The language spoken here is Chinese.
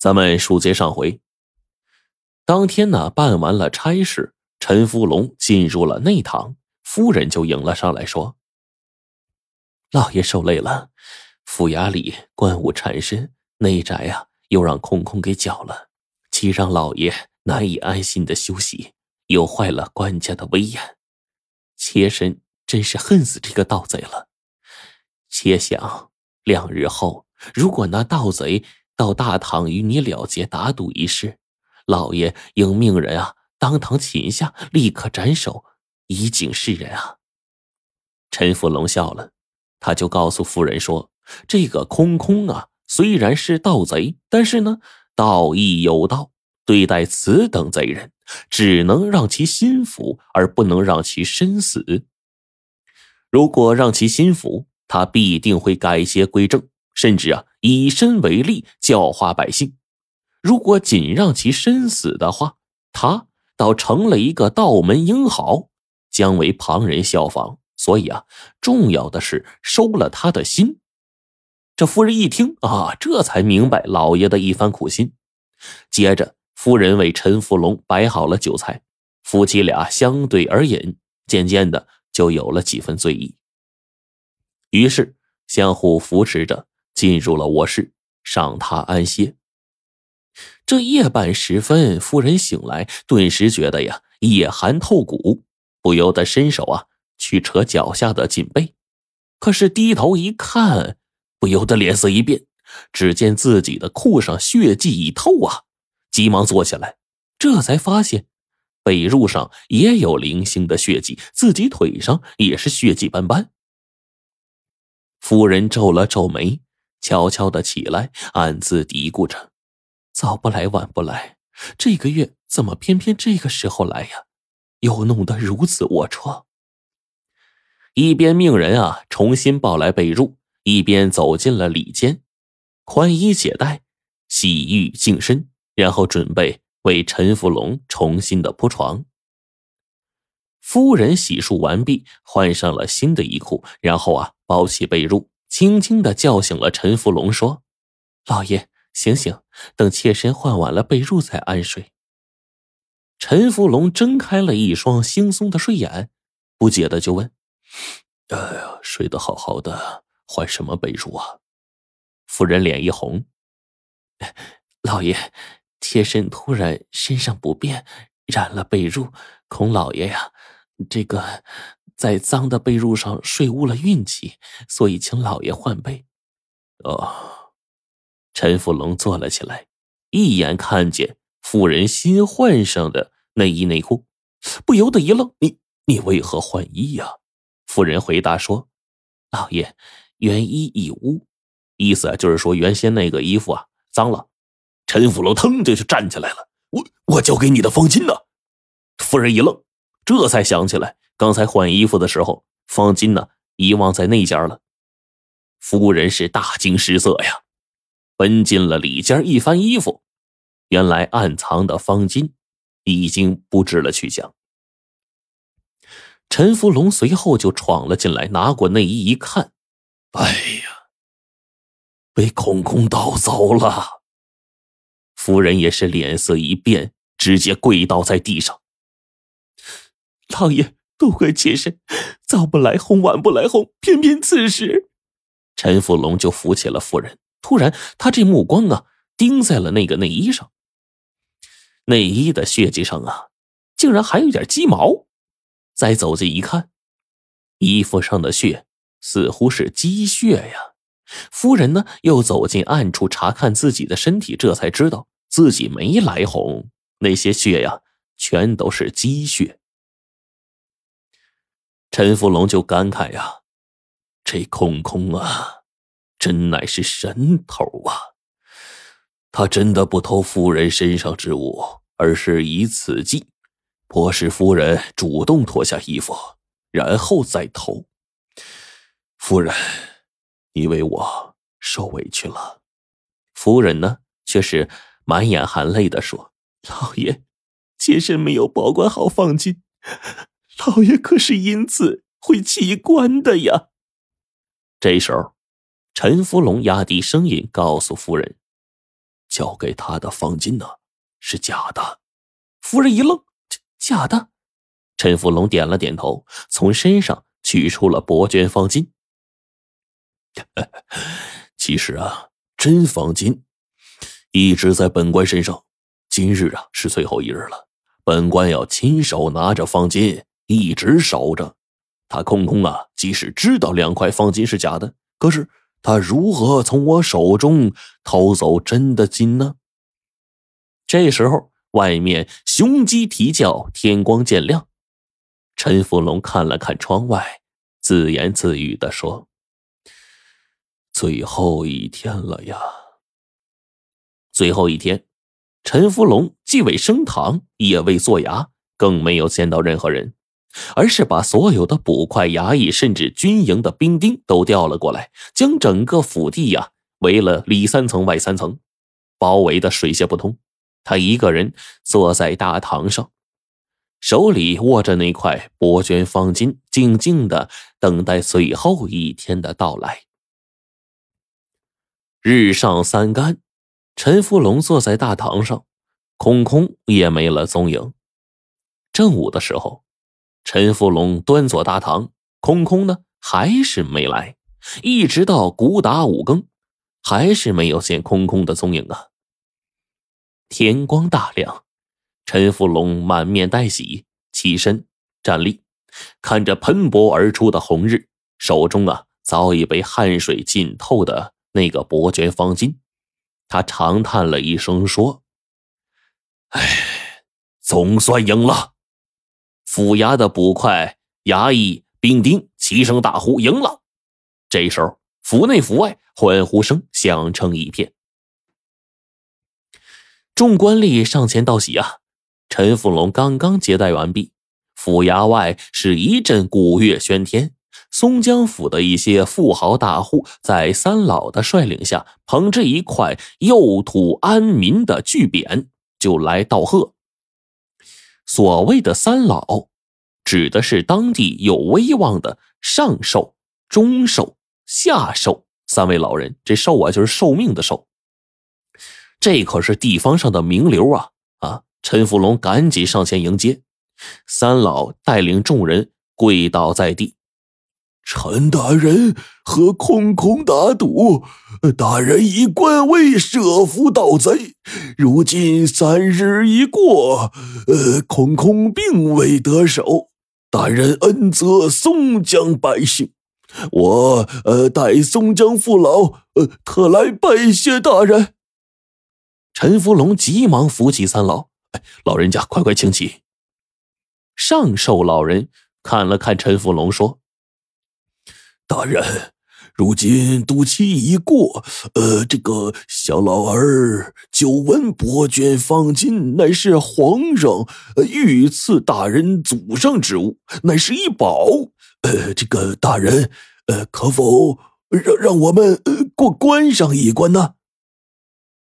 咱们书接上回。当天呢，办完了差事，陈福龙进入了内堂，夫人就迎了上来，说：“老爷受累了，府衙里官务缠身，内宅呀又让空空给搅了，既让老爷难以安心的休息，又坏了官家的威严。妾身真是恨死这个盗贼了。且想两日后，如果那盗贼……”到大堂与你了结打赌一事，老爷应命人啊，当堂擒下，立刻斩首，以警示人啊。陈福龙笑了，他就告诉夫人说：“这个空空啊，虽然是盗贼，但是呢，道义有道，对待此等贼人，只能让其心服，而不能让其身死。如果让其心服，他必定会改邪归正。”甚至啊，以身为例教化百姓。如果仅让其身死的话，他倒成了一个道门英豪，将为旁人效仿。所以啊，重要的是收了他的心。这夫人一听啊，这才明白老爷的一番苦心。接着，夫人为陈福龙摆好了酒菜，夫妻俩相对而饮，渐渐的就有了几分醉意。于是，相互扶持着。进入了卧室，上榻安歇。这夜半时分，夫人醒来，顿时觉得呀，夜寒透骨，不由得伸手啊去扯脚下的锦被，可是低头一看，不由得脸色一变，只见自己的裤上血迹已透啊，急忙坐起来，这才发现被褥上也有零星的血迹，自己腿上也是血迹斑斑。夫人皱了皱眉。悄悄的起来，暗自嘀咕着：“早不来，晚不来，这个月怎么偏偏这个时候来呀？又弄得如此龌龊。”一边命人啊重新抱来被褥，一边走进了里间，宽衣解带，洗浴净身，然后准备为陈福龙重新的铺床。夫人洗漱完毕，换上了新的衣裤，然后啊包起被褥。轻轻的叫醒了陈福龙，说：“老爷，醒醒，等妾身换完了被褥再安睡。”陈福龙睁开了一双惺忪的睡眼，不解的就问：“哎呀，睡得好好的，换什么被褥啊？”夫人脸一红：“老爷，妾身突然身上不便，染了被褥，恐老爷呀，这个……”在脏的被褥上睡污了运气，所以请老爷换被。哦，陈福龙坐了起来，一眼看见妇人新换上的内衣内裤，不由得一愣：“你你为何换衣呀？”妇人回答说：“老爷，原衣已污。”意思啊就是说原先那个衣服啊脏了。陈福龙腾就就站起来了：“我我交给你的方巾呢？”夫人一愣，这才想起来。刚才换衣服的时候，方巾呢遗忘在那间了。夫人是大惊失色呀，奔进了里间一翻衣服，原来暗藏的方巾已经不知了去向。陈福龙随后就闯了进来，拿过内衣一看，哎呀，被空空盗走了。夫人也是脸色一变，直接跪倒在地上，老爷。都怪妾身，早不来哄，晚不来哄，偏偏此时，陈福龙就扶起了夫人。突然，他这目光啊，盯在了那个内衣上。内衣的血迹上啊，竟然还有点鸡毛。再走近一看，衣服上的血似乎是鸡血呀。夫人呢，又走进暗处查看自己的身体，这才知道自己没来红，那些血呀，全都是鸡血。陈福龙就感慨呀：“这空空啊，真乃是神头啊！他真的不偷夫人身上之物，而是以此计，迫使夫人主动脱下衣服，然后再偷。夫人，你为我受委屈了。”夫人呢，却是满眼含泪的说：“老爷，妾身没有保管好方巾。”老爷可是因此会弃官的呀？这时候，陈福龙压低声音告诉夫人：“交给他的方巾呢，是假的。夫人一愣：“假的？”陈福龙点了点头，从身上取出了伯娟方巾。其实啊，真方巾一直在本官身上，今日啊是最后一日了，本官要亲手拿着方巾一直守着。他空空啊，即使知道两块方巾是假的，可是他如何从我手中偷走真的金呢？这时候，外面雄鸡啼叫，天光渐亮。陈福龙看了看窗外，自言自语的说：“最后一天了呀。”最后一天，陈福龙既未升堂，也未做衙，更没有见到任何人，而是把所有的捕快、衙役，甚至军营的兵丁都调了过来，将整个府地呀围了里三层外三层，包围的水泄不通。他一个人坐在大堂上。手里握着那块薄绢方巾，静静的等待最后一天的到来。日上三竿，陈福龙坐在大堂上，空空也没了踪影。正午的时候，陈福龙端坐大堂，空空呢还是没来，一直到鼓打五更，还是没有见空空的踪影啊。天光大亮。陈福龙满面带喜，起身站立，看着喷薄而出的红日，手中啊早已被汗水浸透的那个薄绢方巾，他长叹了一声，说：“哎，总算赢了！”府衙的捕快、衙役、兵丁齐声大呼：“赢了！”这时候，府内府外欢呼声响成一片，众官吏上前道喜啊。陈福龙刚刚接待完毕，府衙外是一阵鼓乐喧天。松江府的一些富豪大户在三老的率领下，捧着一块“佑土安民”的巨匾就来道贺。所谓的三老，指的是当地有威望的上寿、中寿、下寿三位老人。这寿啊，就是寿命的寿。这可是地方上的名流啊啊！陈福龙赶紧上前迎接，三老带领众人跪倒在地。陈大人和空空打赌，大人以官威设伏盗贼。如今三日已过，呃，空空并未得手。大人恩泽松江百姓，我呃代松江父老呃特来拜谢大人。陈福龙急忙扶起三老。老人家，快快请起。上寿老人看了看陈福龙，说：“大人，如今赌期已过，呃，这个小老儿久闻伯爵方巾乃是皇上御赐大人祖上之物，乃是一宝。呃，这个大人，呃，可否让让我们呃过关上一关呢？”